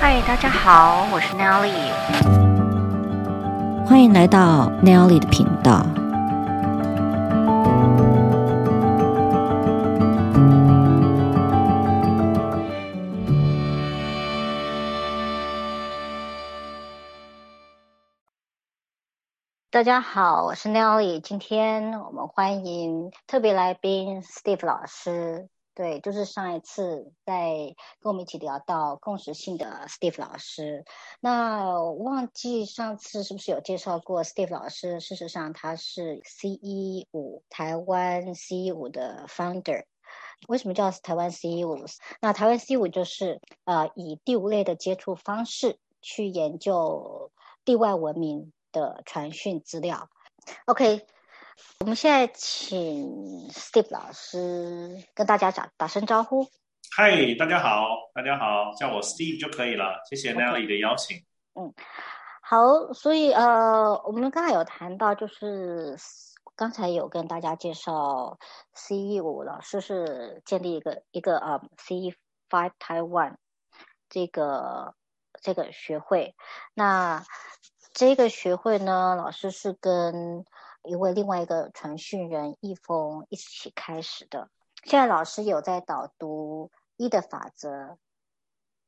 嗨，大家好，我是 Nelly，欢迎来到 Nelly 的频道。大家好，我是 Nelly，今天我们欢迎特别来宾 Steve 老师。对，就是上一次在跟我们一起聊到共识性的 Steve 老师，那忘记上次是不是有介绍过 Steve 老师？事实上，他是 CE 五台湾 CE 五的 founder。为什么叫台湾 CE 五？那台湾 CE 五就是呃以第五类的接触方式去研究地外文明的传讯资料。OK。我们现在请 Steve 老师跟大家打打声招呼。嗨，大家好，大家好，叫我 Steve 就可以了。谢谢 Nelly 的邀请。嗯，好，所以呃，我们刚才有谈到，就是刚才有跟大家介绍，CE 五老师是建立一个一个呃 CE Five Taiwan 这个这个学会。那这个学会呢，老师是跟一位另外一个传讯人易峰一起开始的。现在老师有在导读一的法则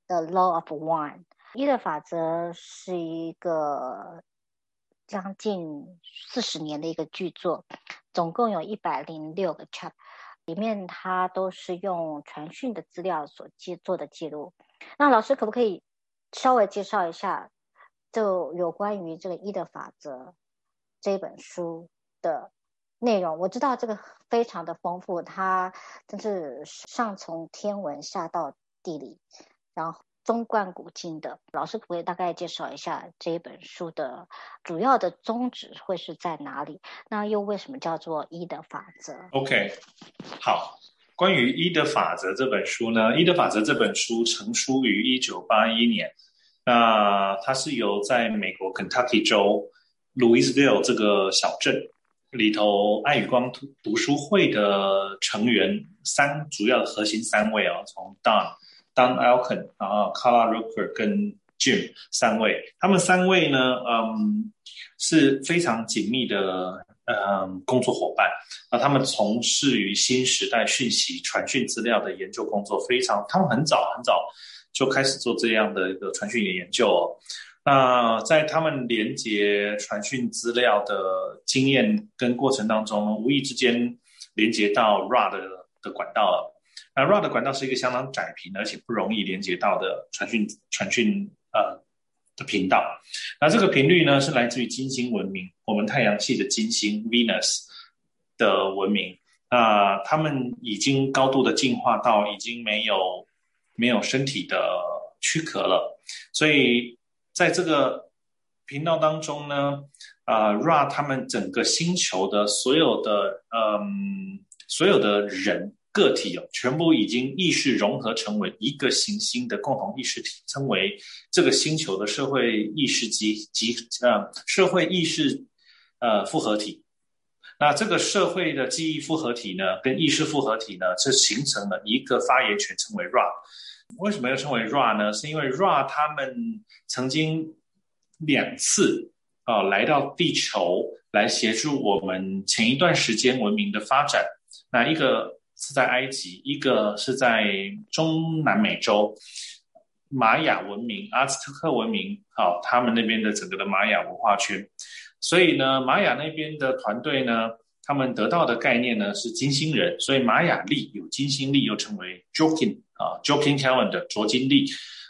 的 Law of One。一的法则是一个将近四十年的一个巨作，总共有一百零六个 chapter，里面它都是用传讯的资料所记做的记录。那老师可不可以稍微介绍一下，就有关于这个一的法则？这本书的内容，我知道这个非常的丰富，它真是上从天文下到地理，然后纵贯古今的。老师可不可以大概介绍一下这一本书的主要的宗旨会是在哪里？那又为什么叫做一的法则？OK，好，关于一的法则这本书呢，一的法则这本书成书于一九八一年，那它是由在美国 Kentucky 州。Louisville 这个小镇里头，爱与光读读书会的成员三主要的核心三位哦，从 Don Don Elkin，然后 Carla Rueckert 跟 Jim 三位，他们三位呢，嗯，是非常紧密的嗯工作伙伴。那他们从事于新时代讯息传讯资料的研究工作，非常，他们很早很早就开始做这样的一个传讯的研究哦。那在他们连接传讯资料的经验跟过程当中，无意之间连接到 RA 的的管道了。那 RA 的管道是一个相当窄频而且不容易连接到的传讯传讯呃的频道。那这个频率呢，是来自于金星文明，我们太阳系的金星 Venus 的文明。那他们已经高度的进化到已经没有没有身体的躯壳了，所以。在这个频道当中呢，啊、，Ra 他们整个星球的所有的嗯，所有的人个体哦，全部已经意识融合成为一个行星的共同意识体，称为这个星球的社会意识集集呃社会意识呃复合体。那这个社会的记忆复合体呢，跟意识复合体呢，是形成了一个发言权，称为 Ra。为什么要称为 Ra 呢？是因为 Ra 他们曾经两次啊、来到地球来协助我们前一段时间文明的发展。那一个是在埃及，一个是在中南美洲玛雅文明、阿兹特克文明，好、他们那边的整个的玛雅文化圈。所以呢，玛雅那边的团队呢，他们得到的概念呢是金星人，所以玛雅历有金星历，又称为 Joking，。啊，Joking Calendar 卓金历。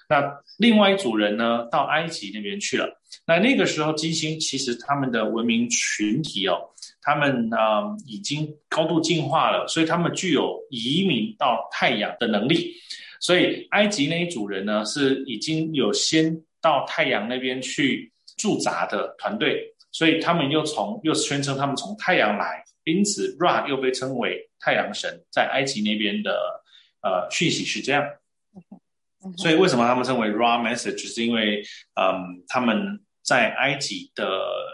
那另外一组人呢，到埃及那边去了。那那个时候，金星其实他们的文明群体哦，他们啊、已经高度进化了，所以他们具有移民到太阳的能力。所以埃及那一组人呢，是已经有先到太阳那边去驻扎的团队，所以他们又从又宣称他们从太阳来，因此 Ra 又被称为太阳神，在埃及那边的。呃，讯息是这样，所以为什么他们称为 raw message？是因为，嗯，他们在埃及的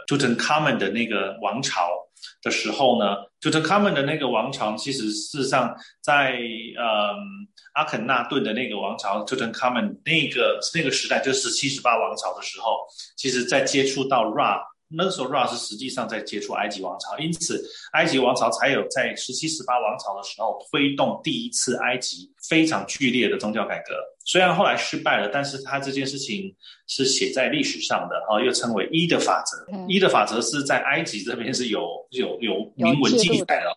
Tutankhamen 的那个王朝的时候呢，就是他们的那个王朝，其实事实上在嗯阿肯纳顿的那个王朝，就是他们那个那个时代，就是七十八王朝的时候，其实在接触到 Ra。那个时候，Ra 是实际上在接触埃及王朝，因此埃及王朝才有在十七、十八王朝的时候推动第一次埃及非常剧烈的宗教改革。虽然后来失败了，但是他这件事情是写在历史上的，啊，又称为一的法则。嗯、一的法则是在埃及这边是有有有明文记载的，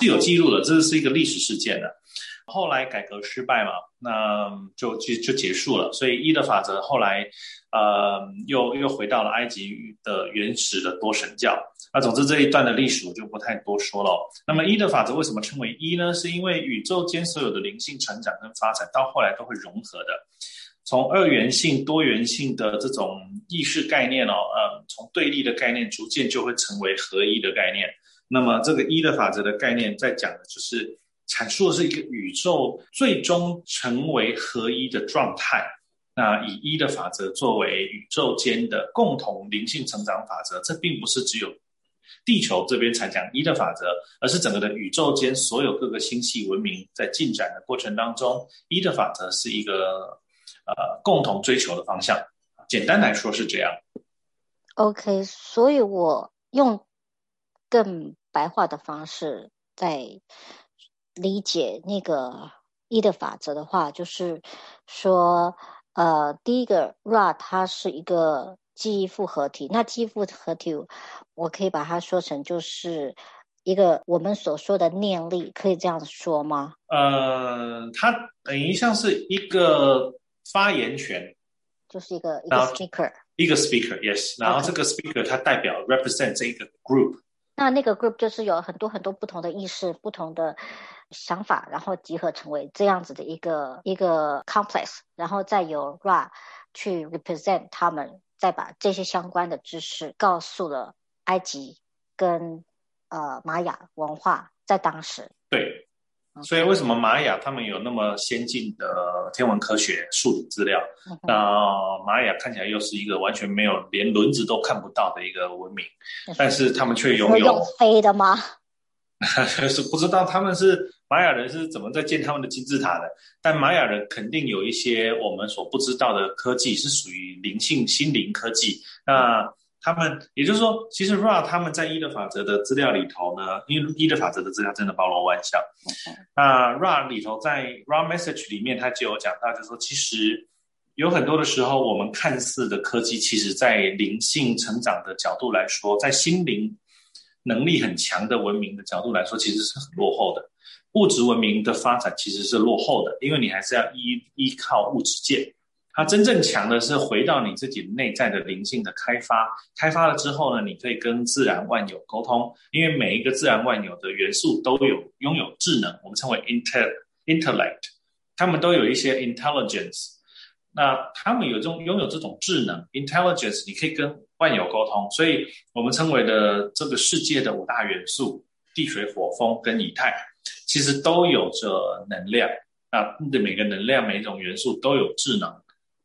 是有记录的，这是一个历史事件的。后来改革失败嘛，那就就就结束了。所以一的法则后来。呃，又又回到了埃及的原始的多神教。那总之这一段的历史我就不太多说了。那么一的法则为什么称为一呢？是因为宇宙间所有的灵性成长跟发展到后来都会融合的，从二元性、多元性的这种意识概念哦，呃，从对立的概念逐渐就会成为合一的概念。那么这个一的法则的概念在讲的就是阐述的是一个宇宙最终成为合一的状态。那以一的法则作为宇宙间的共同灵性成长法则，这并不是只有地球这边才讲一的法则，而是整个的宇宙间所有各个星系文明在进展的过程当中，一的法则是一个呃共同追求的方向。简单来说是这样。OK，所以我用更白话的方式在理解那个一的法则的话，就是说。呃，第一个 Ra 它是一个记忆复合体，那记忆复合体，我可以把它说成就是一个我们所说的念力，可以这样说吗？呃，它等于像是一个发言权，就是一个一个 speaker，一个 speaker，yes，然后这个 speaker 它代表 represent 这一个 group，那那个 group 就是有很多很多不同的意识，不同的。想法，然后集合成为这样子的一个一个 complex，然后再由 Ra 去 represent 他们，再把这些相关的知识告诉了埃及跟呃玛雅文化，在当时。对，所以为什么玛雅他们有那么先进的天文科学数理资料？嗯、那玛雅看起来又是一个完全没有连轮子都看不到的一个文明，嗯、但是他们却拥有用飞的吗？是不知道他们是。玛雅人是怎么在建他们的金字塔的？但玛雅人肯定有一些我们所不知道的科技，是属于灵性心灵科技。那他们，也就是说，其实 Ra 他们在一的法则的资料里头呢，因为一的法则的资料真的包罗万象。那 Ra 里头在 Ra Message 里面，他就有讲到，就是说，其实有很多的时候，我们看似的科技，其实在灵性成长的角度来说，在心灵能力很强的文明的角度来说，其实是很落后的。物质文明的发展其实是落后的，因为你还是要依依靠物质界。它真正强的是回到你自己内在的灵性的开发。开发了之后呢，你可以跟自然万有沟通，因为每一个自然万有的元素都有拥有智能，我们称为 inter intellect，他们都有一些 intelligence。那他们有这种拥有这种智能 intelligence，你可以跟万有沟通，所以我们称为的这个世界的五大元素：地、水、火、风跟以太。其实都有着能量啊，的每个能量每一种元素都有智能。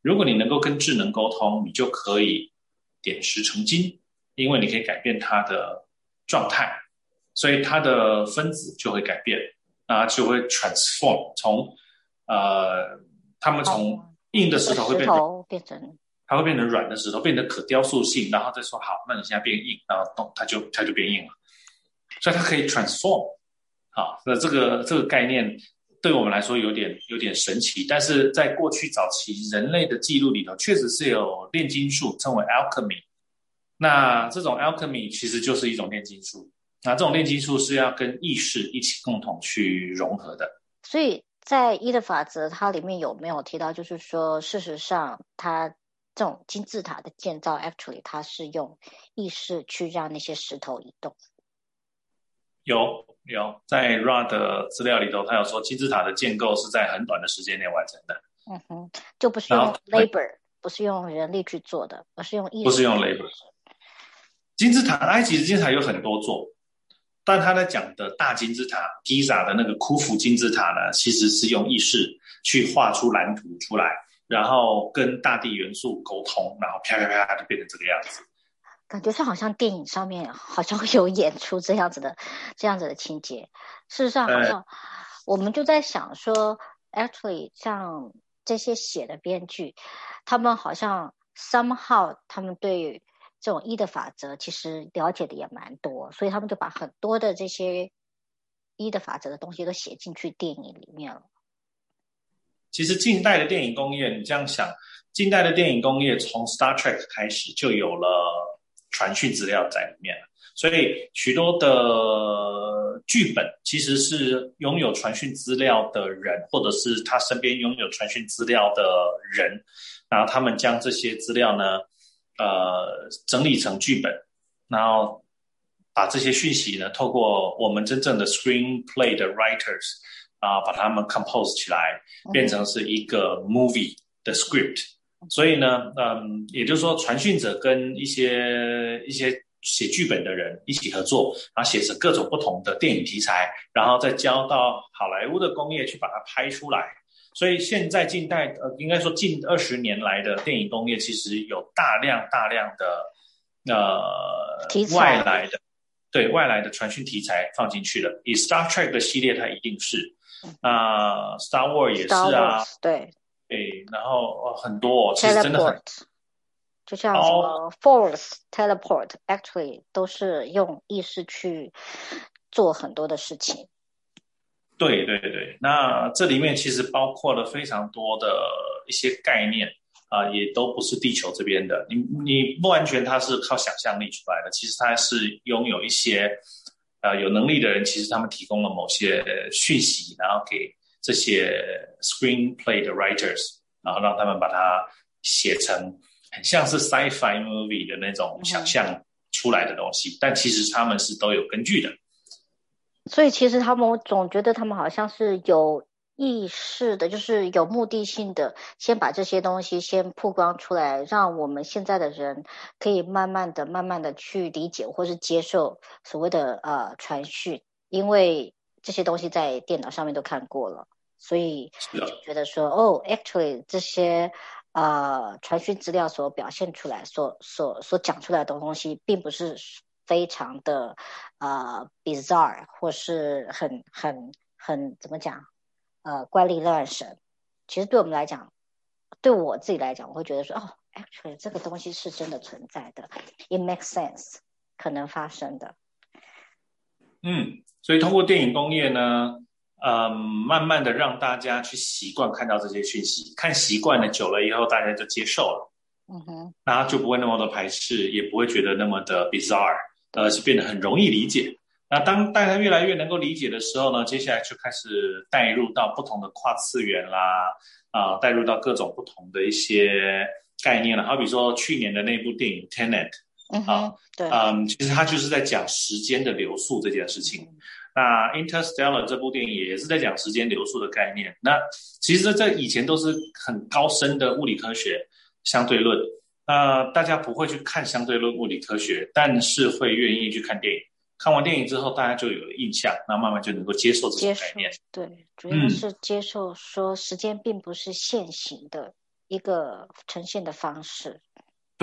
如果你能够跟智能沟通，你就可以点石成金，因为你可以改变它的状态，所以它的分子就会改变，啊，就会 transform，从呃，他们从硬的石头会变成变成，它会变成软的石头，变成可雕塑性，然后再说好，那你现在变硬，然后动，它就它就变硬了，所以它可以 transform。好，那这个这个概念对我们来说有点有点神奇，但是在过去早期人类的记录里头，确实是有炼金术，称为 alchemy。那这种 alchemy 其实就是一种炼金术。那这种炼金术是要跟意识一起共同去融合的。所以在一的法则，它里面有没有提到，就是说，事实上，它这种金字塔的建造，actually 它是用意识去让那些石头移动。有有，在 Ra 的资料里头，他有说金字塔的建构是在很短的时间内完成的。嗯哼，就不是用 labor，不是用人力去做的，而是用意识。不是用 labor。金字塔，埃及的金字塔有很多座，但他在讲的大金字塔，Giza 的那个库夫金字塔呢，其实是用意识去画出蓝图出来，然后跟大地元素沟通，然后啪啪啪就变成这个样子。感觉上好像电影上面好像 有演出这样子的这样子的情节。事实上，好像我们就在想说，actually 像这些写的编剧，他们好像 somehow 他们对这种一的法则其实了解的也蛮多，所以他们就把很多的这些一的法则的东西都写进去电影里面了。其实近代的电影工业，你这样想，近代的电影工业从 Star Trek 开始就有了传讯资料在里面，所以许多的剧本其实是拥有传讯资料的人，或者是他身边拥有传讯资料的人，然后他们将这些资料呢，呃，整理成剧本，然后把这些讯息呢，透过我们真正的 screenplay 的 writers。啊，把它们 compose 起来，变成是一个 movie 的 script。所以呢，嗯，也就是说，传讯者跟一些一些写剧本的人一起合作，然后写成各种不同的电影题材，然后再交到好莱坞的工业去把它拍出来。所以现在近代，呃，应该说近二十年来的电影工业，其实有大量大量的呃外来的对外来的传讯题材放进去了。以 Star Trek 的系列，它一定是。啊、uh,，Star Wars 也是啊，对，对，然后很多，其实真的很，就像什么 Force Teleport，actually 都是用意识去做很多的事情。对对对，那这里面其实包括了非常多的一些概念啊、呃，也都不是地球这边的，你你不完全它是靠想象力出来的，其实它是拥有一些。呃，有能力的人其实他们提供了某些讯息，然后给这些 screenplay 的 writers，然后让他们把它写成很像是 sci-fi movie 的那种想象出来的东西，嗯，但其实他们是都有根据的。所以其实他们，我总觉得他们好像是有。意识的，就是有目的性的，先把这些东西先曝光出来，让我们现在的人可以慢慢的、慢慢的去理解或是接受所谓的呃传讯，因为这些东西在电脑上面都看过了，所以就觉得说，哦，actually 这些呃传讯资料所表现出来、所所所讲出来的东西，并不是非常的呃 bizarre 或是很很很怎么讲？呃，怪力乱神，其实对我们来讲，对我自己来讲，我会觉得说，哦，actually 这个东西是真的存在的，it makes sense，可能发生的。嗯，所以通过电影工业呢，嗯，慢慢的让大家去习惯看到这些讯息，看习惯了，久了以后，大家就接受了，嗯哼，那就不会那么的排斥，也不会觉得那么的 bizarre，而是变得很容易理解。那当大家越来越能够理解的时候呢，接下来就开始带入到不同的跨次元啦，啊，带入到各种不同的一些概念了。好比说去年的那部电影《Tenet》，啊，对，嗯，其实他就是在讲时间的流速这件事情。嗯、那《Interstellar》这部电影也是在讲时间流速的概念。那其实这以前都是很高深的物理科学相对论，那大家不会去看相对论物理科学，但是会愿意去看电影。看完电影之后，大家就有了印象，那慢慢就能够接受这种概念。对，主要是接受说时间并不是线性的一个呈现的方式。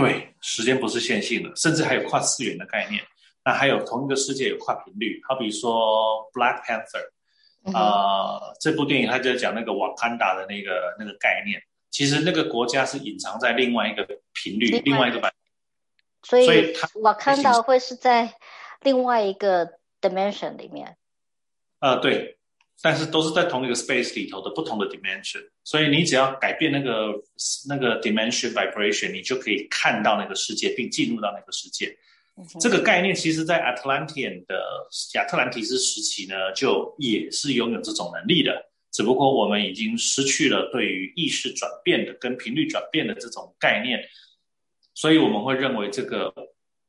对，时间不是线性的，甚至还有跨次元的概念。那还有同一个世界有跨频率，好比说《Black Panther》啊、呃，这部电影它就讲那个瓦坎达的那个那个概念。其实那个国家是隐藏在另外一个频率，另外一个版。所以瓦坎达会是在。另外一个 dimension 里面，呃，对，但是都是在同一个 space 里头的不同的 dimension，所以你只要改变那个那个 dimension vibration，你就可以看到那个世界，并进入到那个世界。嗯、这个概念其实，在 Atlantean 的亚特兰提斯时期呢，就也是拥有这种能力的，只不过我们已经失去了对于意识转变的跟频率转变的这种概念，所以我们会认为这个。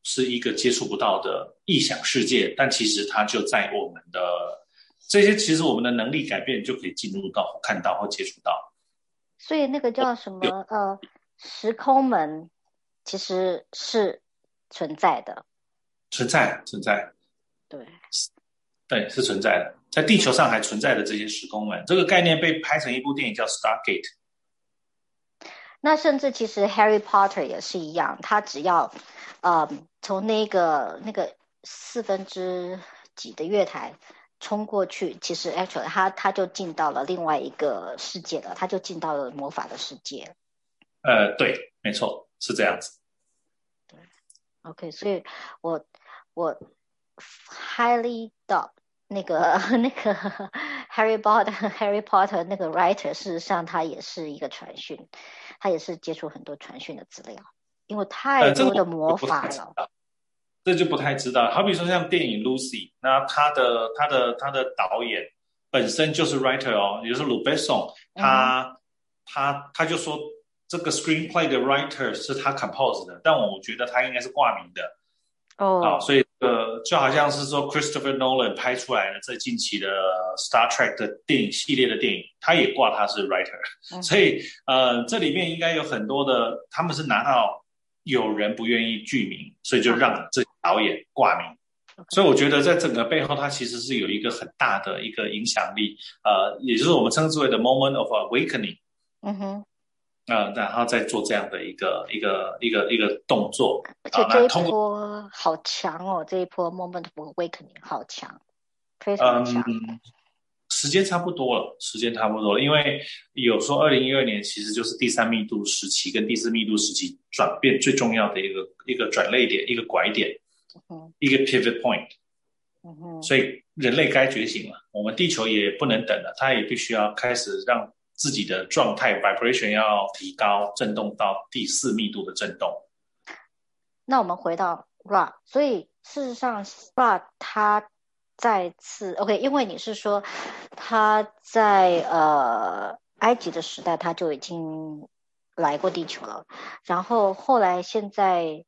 是一个接触不到的异想世界，但其实它就在我们的这些，其实我们的能力改变就可以进入到、看到或接触到。所以那个叫什么？呃，时空门其实是存在的，存在，存在。对，对，是存在的，在地球上还存在的这些时空门，这个概念被拍成一部电影叫《Stargate》。那甚至其实 Harry Potter 也是一样，他只要呃从那个那个四分之几的月台冲过去，其实 actually 他他就进到了另外一个世界了，他就进到了魔法的世界。呃，对，没错，是这样子。对，OK，所以我我 highly doubt 那个那个 Harry Potter Harry Potter 那个 writer，事实上他也是一个传讯，他也是接触很多传讯的资料，因为太多的魔法了。呃这，这就不太知道。好比说像电影 Lucy，那他的他的他的导演本身就是 writer 哦，也就是鲁贝松，他、嗯、他他就说。这个 screenplay 的 writer 是他 compose 的，但我觉得他应该是挂名的哦，啊，所以呃，就好像是说 Christopher Nolan 拍出来的这近期的 Star Trek 的电影系列的电影，他也挂他是 writer，嗯，所以呃，这里面应该有很多的，他们是拿到有人不愿意具名，所以就让这导演挂名，嗯，所以我觉得在整个背后，它其实是有一个很大的一个影响力，呃，也就是我们称之为的 moment of awakening，嗯哼。呃，然后再做这样的一个一个一个一个动作，而且这一波好强哦，这一波 moment of awakening 好强，非常强。嗯，时间差不多了，时间差不多了，因为有说二零一二年其实就是第三密度时期跟第四密度时期转变最重要的一个一个转捩点，一个拐点，嗯，一个 pivot point，所以人类该觉醒了，我们地球也不能等了，它也必须要开始让。自己的状态 vibration 要提高，震动到第四密度的震动。那我们回到 Ra，所以事实上 Ra 他再次 OK，因为你是说他在呃埃及的时代他就已经来过地球了，然后后来现在。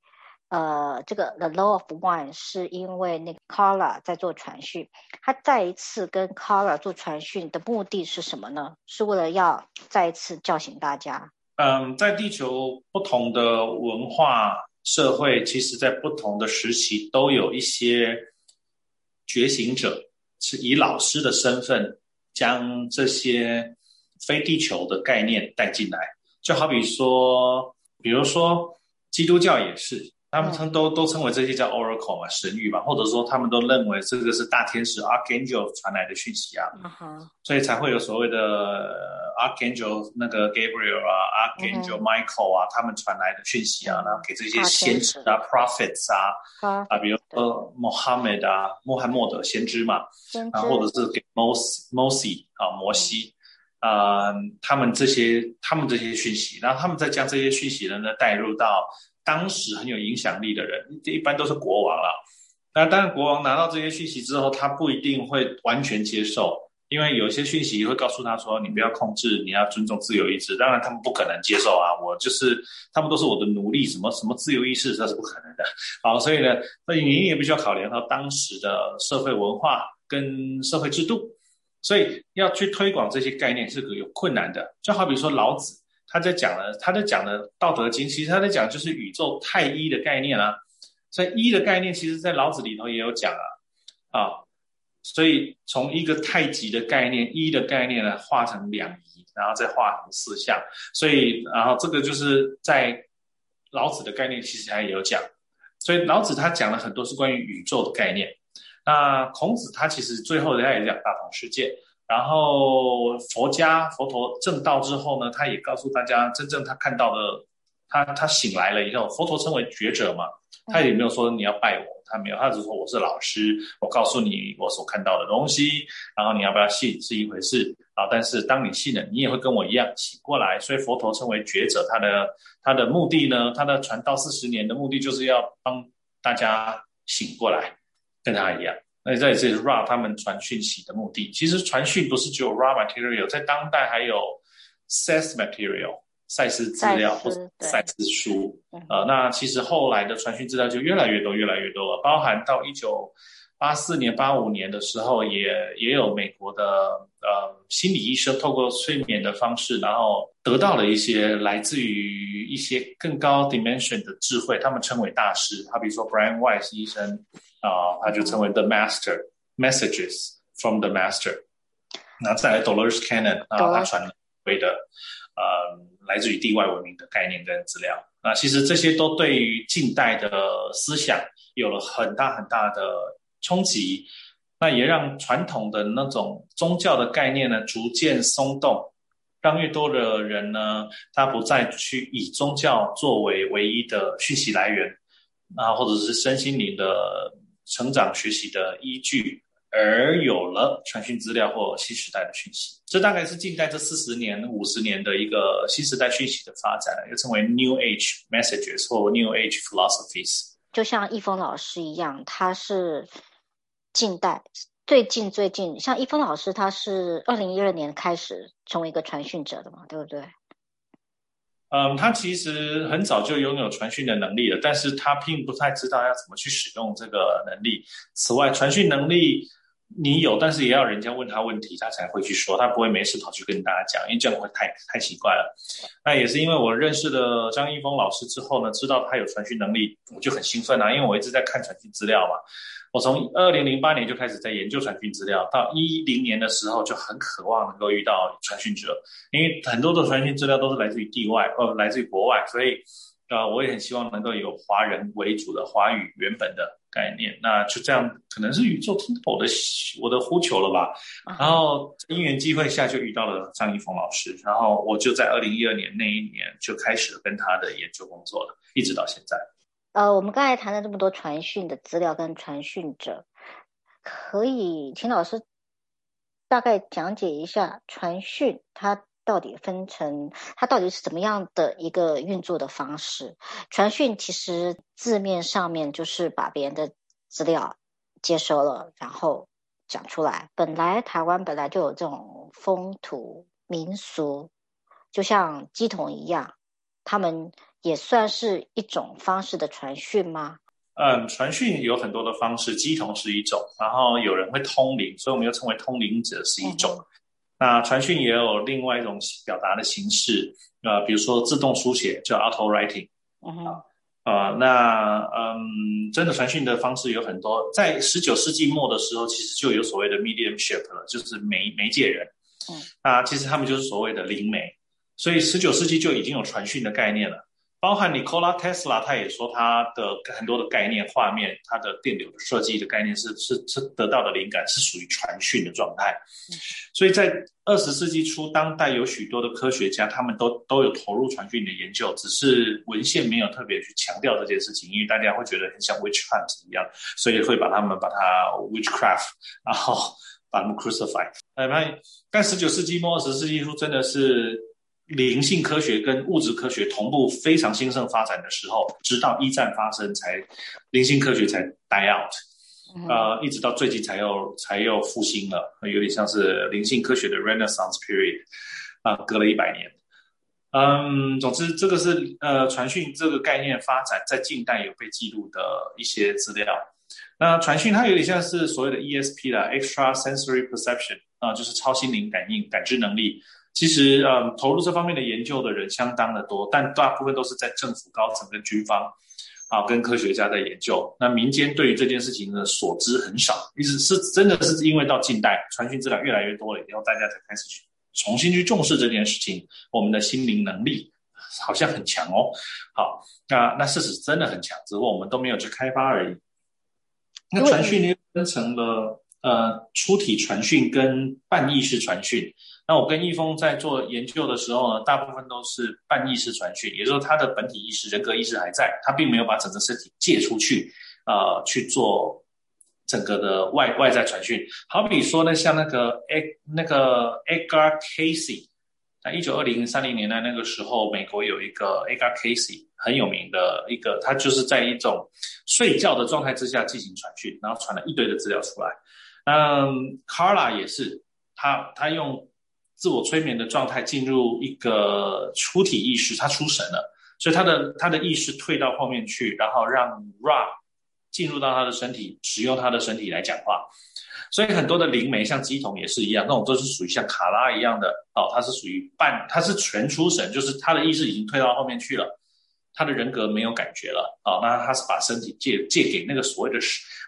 呃，这个 The Law of One 是因为那个 Kara 在做传讯，他再一次跟 Kara 做传讯的目的是什么呢？是为了要再一次叫醒大家。嗯，在地球不同的文化社会，其实在不同的时期都有一些觉醒者，是以老师的身份将这些非地球的概念带进来。就好比说，比如说基督教也是。他们称都都称为这些叫 oracle 嘛，神谕嘛，或者说他们都认为这个是大天使 archangel 传来的讯息啊，uh -huh. 所以才会有所谓的 archangel 那个 Gabriel 啊，archangel Michael 啊，uh -huh. 他们传来的讯息啊，然后给这些先知啊，prophets 啊，uh -huh. 啊，比如说 Mohammed 啊，穆罕默德先知嘛，啊，或者是给 Mos Mosey 啊，摩西啊、uh 他们这些他们这些讯息，然后他们再将这些讯息呢呢带入到。当时很有影响力的人，这一般都是国王了。那当然，国王拿到这些讯息之后，他不一定会完全接受，因为有些讯息会告诉他说：“你不要控制，你要尊重自由意志。”当然，他们不可能接受啊！我就是他们都是我的奴隶，什么什么自由意识，这是不可能的。好，所以呢，所以你也必须要考量到当时的社会文化跟社会制度，所以要去推广这些概念是个有困难的。就好比说老子。他在讲了，他在讲的《道德经》，其实他在讲就是宇宙太一的概念啊。所以一的概念，其实在老子里头也有讲啊。啊，所以从一个太极的概念，一的概念呢，化成两仪，然后再化成四象。所以，然后这个就是在老子的概念，其实他也有讲。所以老子他讲了很多是关于宇宙的概念。那孔子他其实最后人家也讲大同世界。然后佛家佛陀正道之后呢，他也告诉大家，真正他看到的，他他醒来了以后，佛陀称为觉者嘛，他也没有说你要拜我，他没有，他只是说我是老师，我告诉你我所看到的东西，然后你要不要信是一回事啊，但是当你信了，你也会跟我一样醒过来，所以佛陀称为觉者，他的他的目的呢，他的传道四十年的目的就是要帮大家醒过来，跟他一样。那这也是 Ra 他们传讯息的目的。其实传讯不是只有 Ra material，在当代还有 Seth material 赛斯资料或者赛斯书。呃，那其实后来的传讯资料就越来越多，越来越多了。包含到一九八四年、八五年的时候也，也也有美国的呃心理医生透过催眠的方式，然后得到了一些来自于一些更高 dimension 的智慧，他们称为大师。好比如说 Brian Weiss 医生。啊，他就称为 The Master Messages from the Master。那再来 Dolores Cannon 啊，他传回的呃来自于地外文明的概念跟资料。那其实这些都对于近代的思想有了很大很大的冲击，那也让传统的那种宗教的概念呢逐渐松动，让越多的人呢，他不再去以宗教作为唯一的讯息来源，啊，或者是身心灵的成长学习的依据。而有了传讯资料或新时代的讯息，这大概是近代这四十年、五十年的一个新时代讯息的发展，又称为 New Age Messages 或 New Age Philosophies。就像易峰老师一样，他是近代最近最近，像易峰老师，他是二零一二年开始成为一个传讯者的嘛，对不对？嗯，他其实很早就拥有传讯的能力了，但是他并不太知道要怎么去使用这个能力。此外，传讯能力。你有，但是也要人家问他问题，他才会去说，他不会没事跑去跟大家讲，因为这样会太太奇怪了。那也是因为我认识了张一峰老师之后呢，知道他有传讯能力，我就很兴奋啊，因为我一直在看传讯资料嘛。我从二零零八年就开始在研究传讯资料，到一零年的时候就很渴望能够遇到传讯者，因为很多的传讯资料都是来自于地外，呃，来自于国外，所以。啊，我也很希望能够有华人为主的华语原本的概念，那就这样，可能是宇宙听到我的我的呼求了吧。然后因缘机会下就遇到了张一峰老师，然后我就在二零一二年那一年就开始跟他的研究工作了，一直到现在。呃，我们刚才谈了这么多传讯的资料跟传讯者，可以请老师大概讲解一下传讯它。到底分成它到底是怎么样的一个运作的方式？传讯其实字面上面就是把别人的资料接收了，然后讲出来。本来台湾本来就有这种风土民俗，就像鸡童一样，他们也算是一种方式的传讯吗？嗯，传讯有很多的方式，鸡童是一种，然后有人会通灵，所以我们又称为通灵者是一种。嗯那传讯也有另外一种表达的形式，呃，比如说自动书写叫 auto writing，啊、uh. 呃，那嗯，真的传讯的方式有很多，在十九世纪末的时候，其实就有所谓的 mediumship 了，就是媒媒介人，嗯、uh 那其实他们就是所谓的灵媒，所以十九世纪就已经有传讯的概念了。包含尼古拉·特斯拉，他也说他的很多的概念、画面，他的电流的设计的概念是是是得到的灵感是属于传讯的状态。所以在二十世纪初，当代有许多的科学家，他们都都有投入传讯的研究，只是文献没有特别去强调这件事情，因为大家会觉得很像 witch hunt 一样，所以会把他们把它 witchcraft，然后把他们 crucify。哎，但十九世纪末二十世纪初真的是。灵性科学跟物质科学同步非常兴盛发展的时候，直到一战发生才灵性科学才 die out，呃，一直到最近才又才又复兴了，有点像是灵性科学的 Renaissance period，啊、呃，隔了一百年。嗯，总之这个是呃传讯这个概念发展在近代有被记录的一些资料。那传讯它有点像是所谓的 ESP 啦，Extra Sensory Perception 啊、呃，就是超心灵感应感知能力。其实，嗯，投入这方面的研究的人相当的多，但大部分都是在政府高层跟军方，啊，跟科学家在研究。那民间对于这件事情的所知很少，意思是真的是因为到近代传讯资料越来越多了以后，大家才开始去重新去重视这件事情。我们的心灵能力好像很强哦。好，那那事实真的很强，只不过我们都没有去开发而已。那传讯呢，分成了呃出体传讯跟半意识传讯。那我跟易峰在做研究的时候呢，大部分都是半意识传讯，也就是说他的本体意识、人格意识还在，他并没有把整个身体借出去，呃，去做整个的外外在传讯。好比说呢，像那个 A 那个 Edgar Cayce，在一九二零三零年代那个时候，美国有一个 Edgar Cayce 很有名的一个，他就是在一种睡觉的状态之下进行传讯，然后传了一堆的资料出来。嗯，Carla 也是，他他用。自我催眠的状态进入一个出体意识，他出神了，所以他的他的意识退到后面去，然后让 Ra 进入到他的身体，使用他的身体来讲话。所以很多的灵媒像乩童也是一样，那种都是属于像卡拉一样的哦，他是属于半，他是全出神，就是他的意识已经退到后面去了，他的人格没有感觉了哦，那他是把身体借借给那个所谓的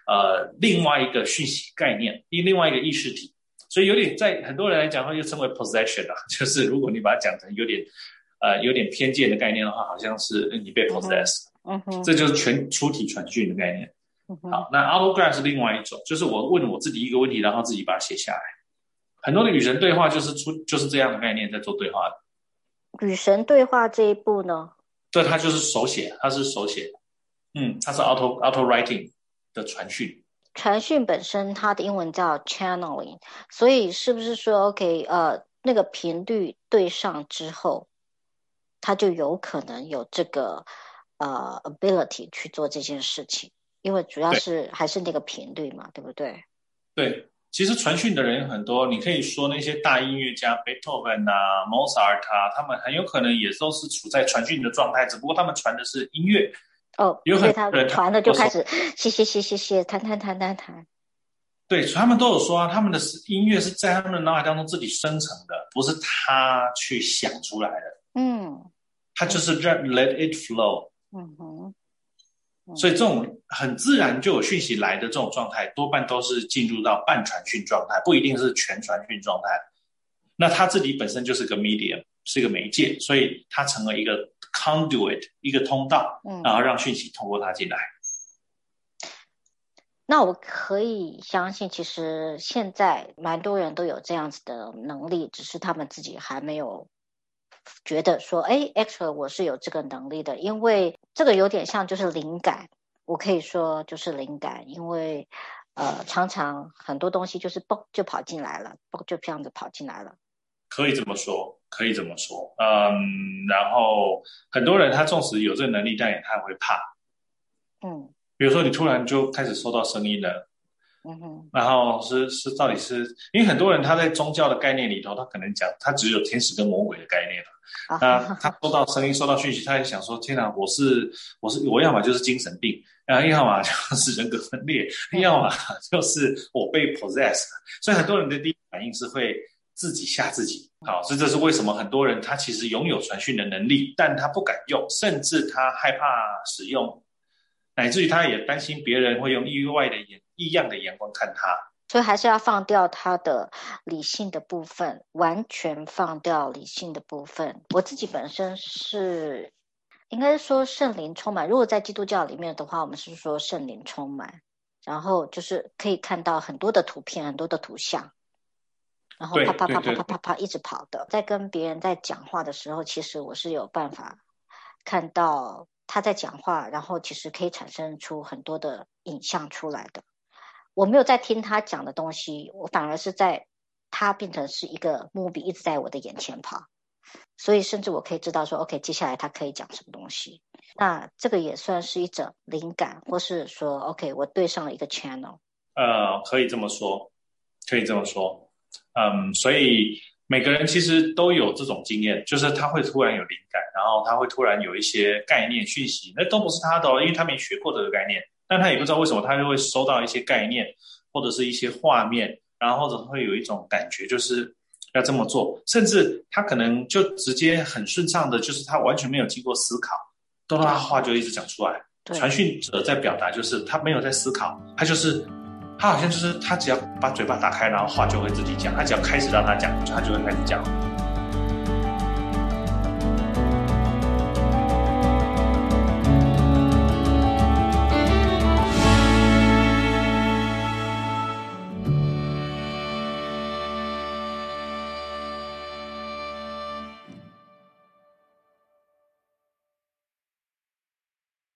呃另外一个讯息概念，另另外一个意识体。所以有点在很多人来讲的话，又称为 possession 啊，就是如果你把它讲成有点，呃有点偏见的概念的话，好像是你被 possess，嗯哼，这就是全出体传讯的概念。嗯哼，好，那 autograph 是另外一种，就是我问我自己一个问题，然后自己把它写下来。很多的与神对话就是出就是这样的概念在做对话的。与神对话这一步呢？对，它就是手写，它是手写，嗯，它是 auto auto writing 的传讯。传讯本身它的英文叫 channeling，所以是不是说 OK 呃那个频率对上之后，它就有可能有这个呃 ability 去做这件事情？因为主要是还是那个频率嘛，对，不对？对，其实传讯的人很多，你可以说那些大音乐家贝多芬啊、莫扎特啊，他们很有可能也都是处在传讯的状态，只不过他们传的是音乐。哦，有很多人传的就开始谢谢谢谢谢，弹弹弹弹弹。对，他们都有说啊，他们的音乐是在他们的脑海当中自己生成的，不是他去想出来的。嗯，他就是让 let it flow。嗯哼。所以这种很自然就有讯息来的这种状态，多半都是进入到半传讯状态，不一定是全传讯状态。那他自己本身就是个 medium，是一个媒介，所以它成为一个 conduit，一个通道，然后让讯息通过它进来。嗯。那我可以相信，其实现在蛮多人都有这样子的能力，只是他们自己还没有。觉得说，哎，actually 我是有这个能力的，因为这个有点像就是灵感，我可以说就是灵感，因为呃，常常很多东西就是嘣就跑进来了，嘣就这样子跑进来了。可以这么说，可以这么说，嗯，然后很多人他纵使有这个能力，但也他会怕，嗯，比如说你突然就开始收到声音了。嗯哼，然后是是到底是因为很多人他在宗教的概念里头，他可能讲他只有天使跟魔鬼的概念了。那他收到声音、收到讯息，他也想说：天哪，我是我是我要么就是精神病，然后要么就是人格分裂，要么就是我被 possess。所以很多人的第一反应是会自己吓自己。好，所以这是为什么很多人他其实拥有传讯的能力，但他不敢用，甚至他害怕使用，乃至于他也担心别人会用意外的眼。异样的眼光看他，所以还是要放掉他的理性的部分，完全放掉理性的部分。我自己本身是，应该说圣灵充满。如果在基督教里面的话，我们是说圣灵充满，然后就是可以看到很多的图片，很多的图像，然后啪啪啪啪啪啪啪一直跑的。在跟别人在讲话的时候，其实我是有办法看到他在讲话，然后其实可以产生出很多的影像出来的。我没有在听他讲的东西，我反而是在他变成是一个 movie 一直在我的眼前跑，所以甚至我可以知道说，OK，接下来他可以讲什么东西。那这个也算是一种灵感，或是说，OK，我对上了一个 channel。呃，可以这么说，可以这么说。嗯，所以每个人其实都有这种经验，就是他会突然有灵感，然后他会突然有一些概念讯息，那都不是他的哦，因为他没学过这个概念。但他也不知道为什么，他就会收到一些概念，或者是一些画面，然后或者会有一种感觉，就是要这么做，甚至他可能就直接很顺畅的，就是他完全没有经过思考，都让他话就一直讲出来。传讯者在表达就是他没有在思考，他就是他好像就是他只要把嘴巴打开，然后话就会自己讲，他只要开始让他讲，他就会开始讲。